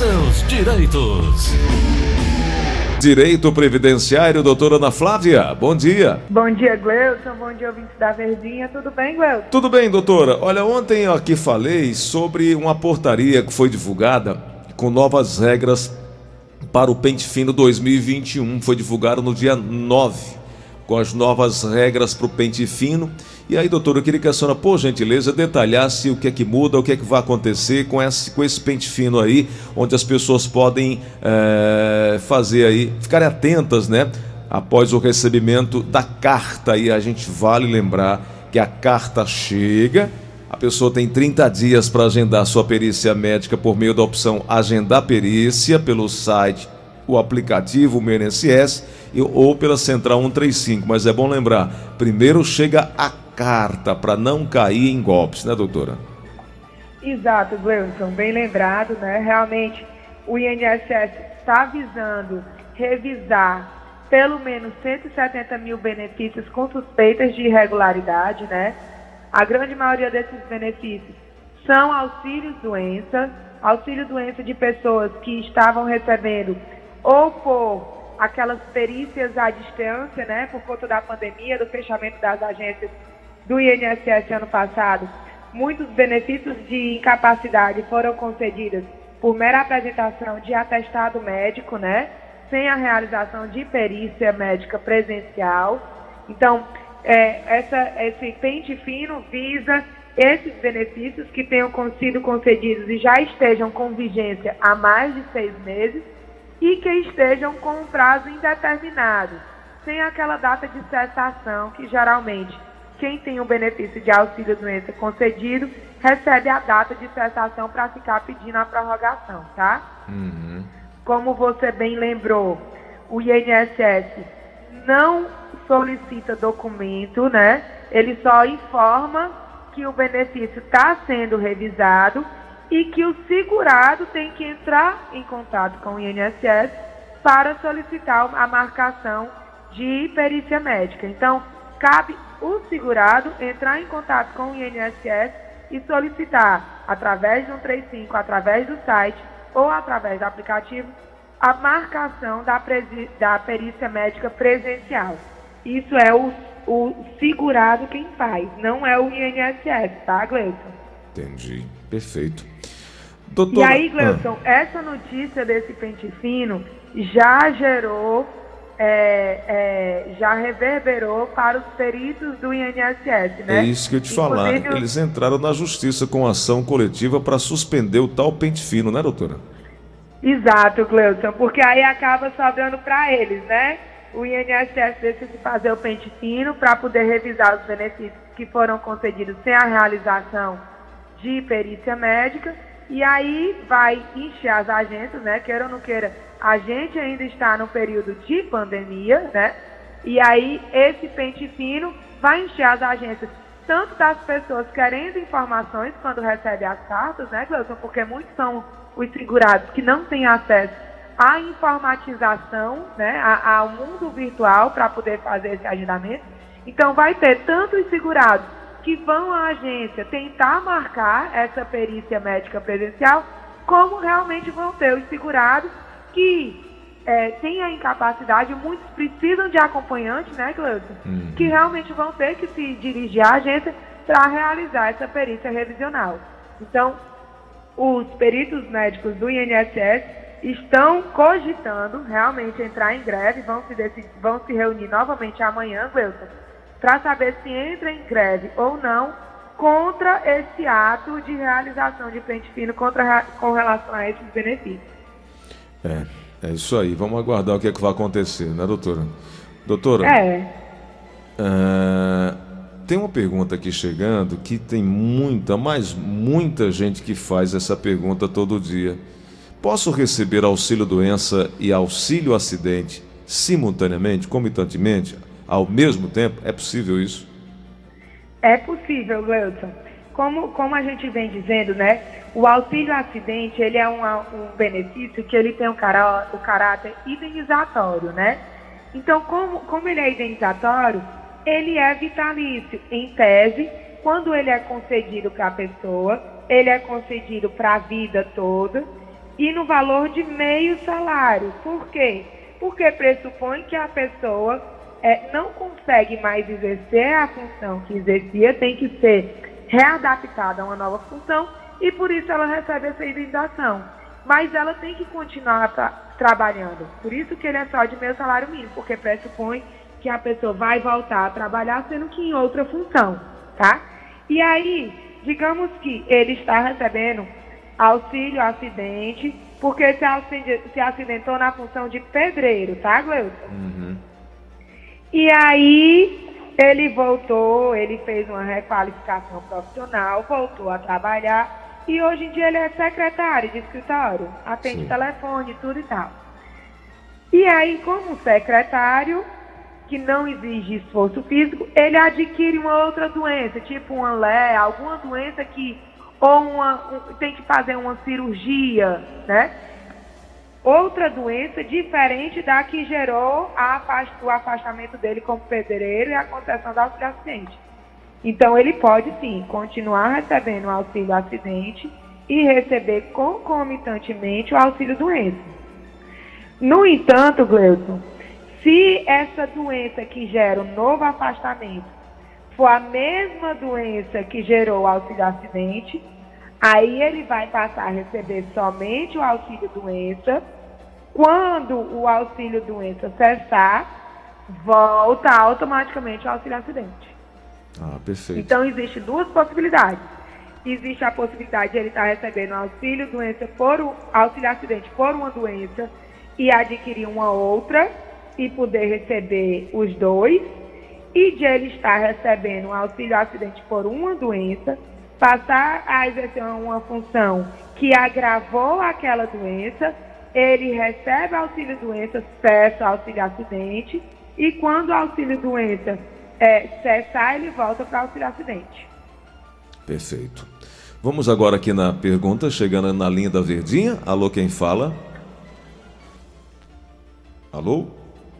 seus direitos. Direito Previdenciário, doutora Ana Flávia, bom dia. Bom dia, Gleuton, bom dia, ouvintes da Verdinha, tudo bem, Gleuton? Tudo bem, doutora. Olha, ontem eu aqui falei sobre uma portaria que foi divulgada com novas regras para o Pente Fino 2021, foi divulgado no dia 9 com as novas regras para o pente fino. E aí, doutor, eu queria que a senhora, por gentileza, detalhasse o que é que muda, o que é que vai acontecer com esse, com esse pente fino aí, onde as pessoas podem é, fazer aí, ficarem atentas, né? Após o recebimento da carta. E a gente vale lembrar que a carta chega, a pessoa tem 30 dias para agendar sua perícia médica por meio da opção Agendar Perícia pelo site o aplicativo o MNSS ou pela Central 135. Mas é bom lembrar, primeiro chega a carta para não cair em golpes, né, doutora? Exato, Gleison, bem lembrado, né? Realmente o INSS está visando revisar pelo menos 170 mil benefícios com suspeitas de irregularidade, né? A grande maioria desses benefícios são auxílios doença, auxílio doença de pessoas que estavam recebendo ou por aquelas perícias à distância, né, por conta da pandemia, do fechamento das agências do INSS ano passado, muitos benefícios de incapacidade foram concedidos por mera apresentação de atestado médico, né, sem a realização de perícia médica presencial. Então, é, essa, esse pente fino visa esses benefícios que tenham sido concedidos e já estejam com vigência há mais de seis meses e que estejam com um prazo indeterminado, sem aquela data de cessação que geralmente quem tem o benefício de auxílio doença concedido recebe a data de cessação para ficar pedindo a prorrogação, tá? Uhum. Como você bem lembrou, o INSS não solicita documento, né? Ele só informa que o benefício está sendo revisado e que o segurado tem que entrar em contato com o INSS para solicitar a marcação de perícia médica. Então, cabe o segurado entrar em contato com o INSS e solicitar, através do 135, através do site ou através do aplicativo, a marcação da, da perícia médica presencial. Isso é o, o segurado quem faz, não é o INSS, tá, Gleison? Entendi. Perfeito. Doutora... E aí, Gleuton, ah. essa notícia desse pente fino já gerou, é, é, já reverberou para os peritos do INSS, né? É isso que eu te falar. Eles entraram na justiça com ação coletiva para suspender o tal pente fino, né, doutora? Exato, Gleuton, porque aí acaba sobrando para eles, né? O INSS decide fazer o pente fino para poder revisar os benefícios que foram concedidos sem a realização de perícia médica e aí vai encher as agências, né? Queira ou não queira, a gente ainda está no período de pandemia, né? E aí esse pente fino vai encher as agências tanto das pessoas querendo informações quando recebem as cartas, né, Cleuson? Porque muitos são os segurados que não têm acesso à informatização, né, ao mundo virtual para poder fazer esse agendamento. Então vai ter tanto os segurados que vão à agência tentar marcar essa perícia médica presencial, como realmente vão ter os segurados que é, têm a incapacidade, muitos precisam de acompanhante, né, Cleuson? Uhum. Que realmente vão ter que se dirigir à agência para realizar essa perícia revisional. Então, os peritos médicos do INSS estão cogitando realmente entrar em greve, vão se, decidir, vão se reunir novamente amanhã, Cleuson, para saber se entra em greve ou não contra esse ato de realização de pente fino contra, com relação a esses benefícios. É, é isso aí. Vamos aguardar o que, é que vai acontecer, né, doutora? Doutora? É. Uh, tem uma pergunta aqui chegando que tem muita, mas muita gente que faz essa pergunta todo dia. Posso receber auxílio doença e auxílio acidente simultaneamente, comitantemente? ao mesmo tempo? É possível isso? É possível, Gleuton. Como, como a gente vem dizendo, né? O auxílio acidente, ele é um, um benefício que ele tem o, cara, o caráter indenizatório, né? Então, como, como ele é indenizatório, ele é vitalício. Em tese, quando ele é concedido para a pessoa, ele é concedido para a vida toda e no valor de meio salário. Por quê? Porque pressupõe que a pessoa é, não consegue mais exercer a função que exercia, tem que ser readaptada a uma nova função e por isso ela recebe essa indenização. Mas ela tem que continuar tra trabalhando. Por isso que ele é só de meio salário mínimo, porque pressupõe que a pessoa vai voltar a trabalhar, sendo que em outra função, tá? E aí, digamos que ele está recebendo auxílio acidente, porque se, se acidentou na função de pedreiro, tá, Gleuton? Uhum. E aí ele voltou, ele fez uma requalificação profissional, voltou a trabalhar e hoje em dia ele é secretário de escritório, atende Sim. telefone, tudo e tal. E aí, como secretário, que não exige esforço físico, ele adquire uma outra doença, tipo uma lé, alguma doença que ou uma, um, tem que fazer uma cirurgia, né? Outra doença diferente da que gerou afast o afastamento dele como pedreiro e a concessão do auxílio acidente. Então, ele pode sim continuar recebendo o auxílio acidente e receber concomitantemente o auxílio doença. No entanto, Gleuton, se essa doença que gera um novo afastamento for a mesma doença que gerou o auxílio acidente, Aí ele vai passar a receber somente o auxílio doença. Quando o auxílio doença cessar, volta automaticamente o auxílio acidente. Ah, perfeito. Então existe duas possibilidades. Existe a possibilidade de ele estar recebendo auxílio doença por um, auxílio acidente por uma doença e adquirir uma outra e poder receber os dois, e de ele estar recebendo auxílio acidente por uma doença passar a exercer uma função que agravou aquela doença, ele recebe auxílio doença, cessa auxílio acidente, e quando o auxílio doença é, cessar, ele volta para o auxílio acidente. Perfeito. Vamos agora aqui na pergunta, chegando na linha da Verdinha. Alô, quem fala? Alô?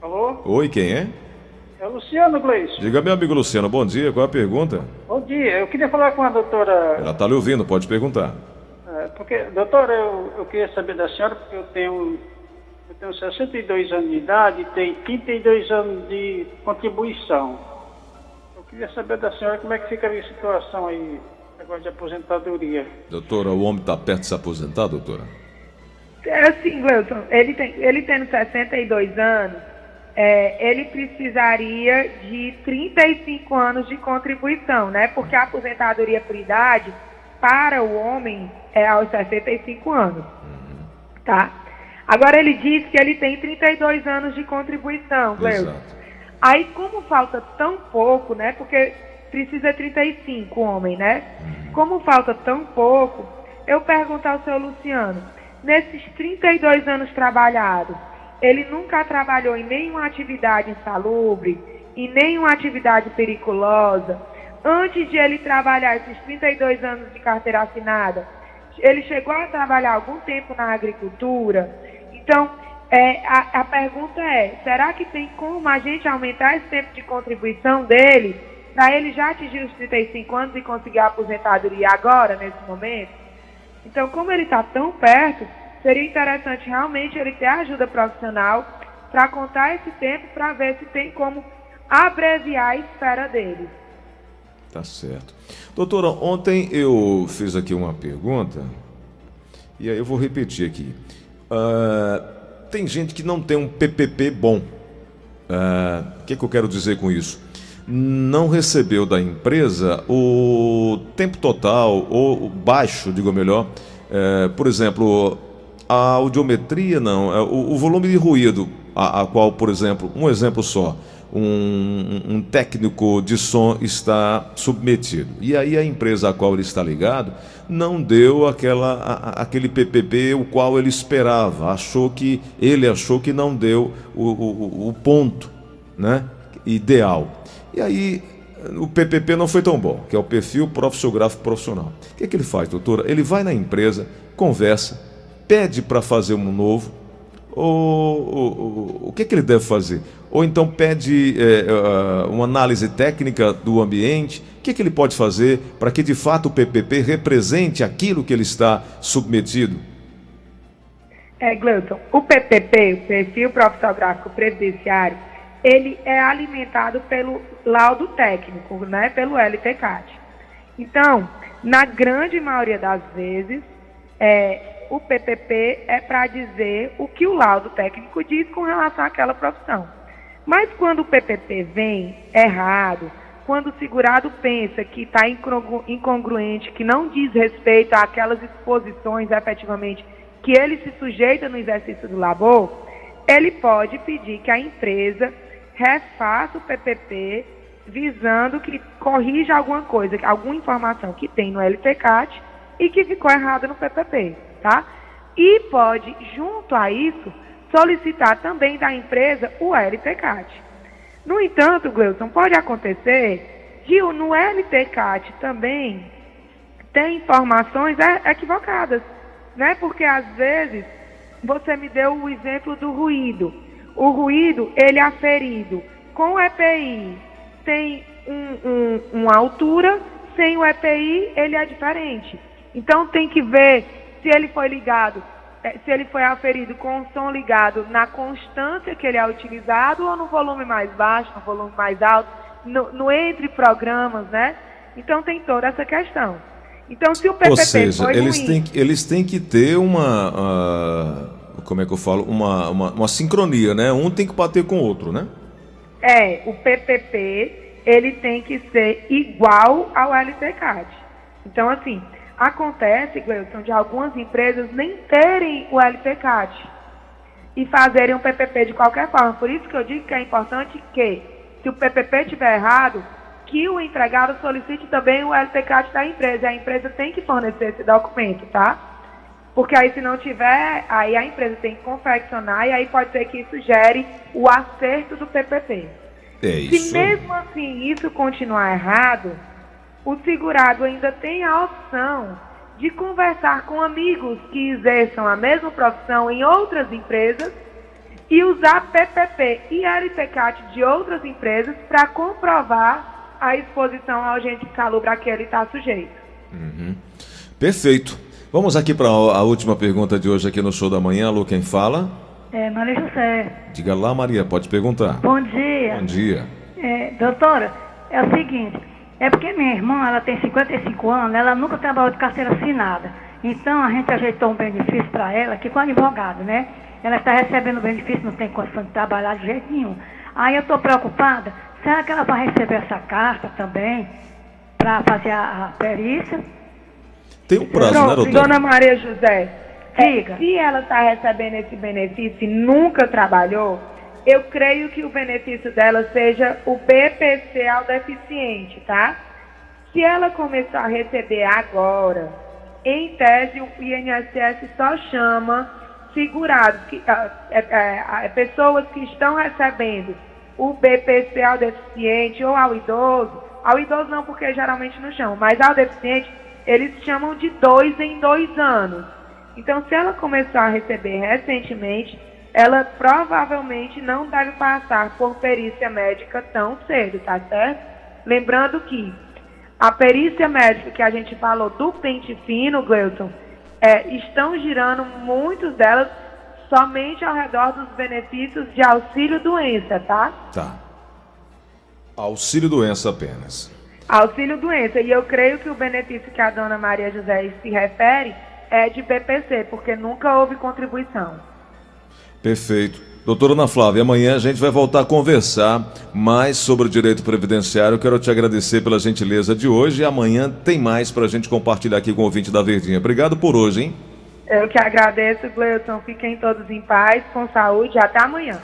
Alô? Oi, quem é? É o Luciano Gleice. Diga, meu amigo Luciano, bom dia. Qual é a pergunta? Bom dia. Eu queria falar com a doutora. Ela está lhe ouvindo, pode perguntar. É, porque, doutora, eu, eu queria saber da senhora, porque eu tenho, eu tenho 62 anos de idade e tenho 32 anos de contribuição. Eu queria saber da senhora como é que fica a situação aí, negócio de aposentadoria. Doutora, o homem está perto de se aposentar, doutora? É assim, Gleuton, ele, tem, ele tendo 62 anos é, ele precisaria de 35 anos de contribuição, né? Porque a aposentadoria por idade para o homem é aos 65 anos, tá? Agora ele diz que ele tem 32 anos de contribuição, Gleuson. Aí como falta tão pouco, né? Porque precisa 35 homem, né? Uhum. Como falta tão pouco, eu pergunto ao seu Luciano, nesses 32 anos trabalhados, ele nunca trabalhou em nenhuma atividade insalubre, em nenhuma atividade periculosa. Antes de ele trabalhar esses 32 anos de carteira assinada, ele chegou a trabalhar algum tempo na agricultura. Então, é, a, a pergunta é: será que tem como a gente aumentar esse tempo de contribuição dele para ele já atingir os 35 anos e conseguir a aposentadoria agora, nesse momento? Então, como ele está tão perto, seria interessante realmente ele ter ajuda profissional para contar esse tempo para ver se tem como abreviar a espera dele. Tá certo. Doutora, ontem eu fiz aqui uma pergunta e aí eu vou repetir aqui. Uh, tem gente que não tem um PPP bom. Ah, o uh, que, que eu quero dizer com isso? Não recebeu da empresa o tempo total, ou baixo, digo melhor. Uh, por exemplo, a audiometria não, é o, o volume de ruído, a, a, qual, por exemplo, um exemplo só, um, um, técnico de som está submetido. E aí a empresa a qual ele está ligado não deu aquela, a, aquele PPP o qual ele esperava, achou que ele achou que não deu o, o, o ponto né, ideal. E aí o PPP não foi tão bom, que é o perfil profissiográfico profissional. O que, é que ele faz, doutora? Ele vai na empresa, conversa, pede para fazer um novo, ou, ou, ou, o que, que ele deve fazer? Ou então pede é, uma análise técnica do ambiente, o que, que ele pode fazer para que de fato o PPP represente aquilo que ele está submetido? É, Gleuton, o PPP, o Perfil Profissionográfico Previdenciário, ele é alimentado pelo laudo técnico, né, pelo LTCAT. Então, na grande maioria das vezes, é, o PPP é para dizer o que o laudo técnico diz com relação àquela profissão. Mas quando o PPP vem errado, quando o segurado pensa que está incongruente, que não diz respeito àquelas exposições efetivamente que ele se sujeita no exercício do labor, ele pode pedir que a empresa refaça o PPP visando que corrija alguma coisa, alguma informação que tem no LTCAT e que ficou errada no PPP, tá? E pode, junto a isso, solicitar também da empresa o LTCAT. No entanto, Gleuson, pode acontecer que no LTCAT também tem informações equivocadas, né? Porque às vezes você me deu o exemplo do ruído. O ruído, ele é aferido com o EPI, tem um, um, uma altura, sem o EPI, ele é diferente. Então tem que ver se ele foi ligado, eh, se ele foi aferido com o som ligado na constância que ele é utilizado ou no volume mais baixo, no volume mais alto, no, no entre programas, né? Então tem toda essa questão. Então se o PPP Ou seja, eles, ruim, têm, eles têm que ter uma, uh, como é que eu falo, uma, uma, uma sincronia, né? Um tem que bater com o outro, né? É, o PPP, ele tem que ser igual ao LTCAD. Então, assim, acontece, Gleuton, de algumas empresas nem terem o LTCAD e fazerem um PPP de qualquer forma. Por isso que eu digo que é importante que, se o PPP estiver errado, que o empregado solicite também o LTCAD da empresa. A empresa tem que fornecer esse documento, tá? Porque aí se não tiver, aí a empresa tem que confeccionar e aí pode ser que isso gere o acerto do PPP. É isso. Se mesmo assim isso continuar errado, o segurado ainda tem a opção de conversar com amigos que exerçam a mesma profissão em outras empresas e usar PPP e LTCAT de outras empresas para comprovar a exposição ao agente calor a que ele está sujeito. Uhum. Perfeito. Vamos aqui para a última pergunta de hoje aqui no Show da Manhã. Alô, quem fala? É, Maria José. Diga lá, Maria, pode perguntar. Bom dia. Bom dia. É, doutora, é o seguinte, é porque minha irmã, ela tem 55 anos, ela nunca trabalhou de carteira assinada. Então a gente ajeitou um benefício para ela, que com advogado, né? Ela está recebendo benefício, não tem condição de trabalhar de jeito nenhum. Aí eu estou preocupada, será que ela vai receber essa carta também para fazer a, a perícia? Tem um prazo, Pronto, né, doutora? Dona Maria José, Diga. é, se ela está recebendo esse benefício e nunca trabalhou, eu creio que o benefício dela seja o BPC ao deficiente, tá? Se ela começar a receber agora, em tese o INSS só chama segurados, que, ah, é, é, é, pessoas que estão recebendo o BPC ao deficiente ou ao idoso, ao idoso não porque geralmente não chamam, mas ao deficiente eles chamam de dois em dois anos. Então, se ela começou a receber recentemente, ela provavelmente não deve passar por perícia médica tão cedo, tá certo? Lembrando que a perícia médica que a gente falou do pente fino, Gleuton, é, estão girando muitas delas somente ao redor dos benefícios de auxílio doença, tá? Tá. Auxílio doença apenas. Auxílio doença. E eu creio que o benefício que a dona Maria José se refere é de BPC, porque nunca houve contribuição. Perfeito. Doutora Ana Flávia, amanhã a gente vai voltar a conversar mais sobre o direito previdenciário. Eu quero te agradecer pela gentileza de hoje e amanhã tem mais para a gente compartilhar aqui com o ouvinte da Verdinha. Obrigado por hoje, hein? Eu que agradeço, Gleuton. Fiquem todos em paz, com saúde. Até amanhã.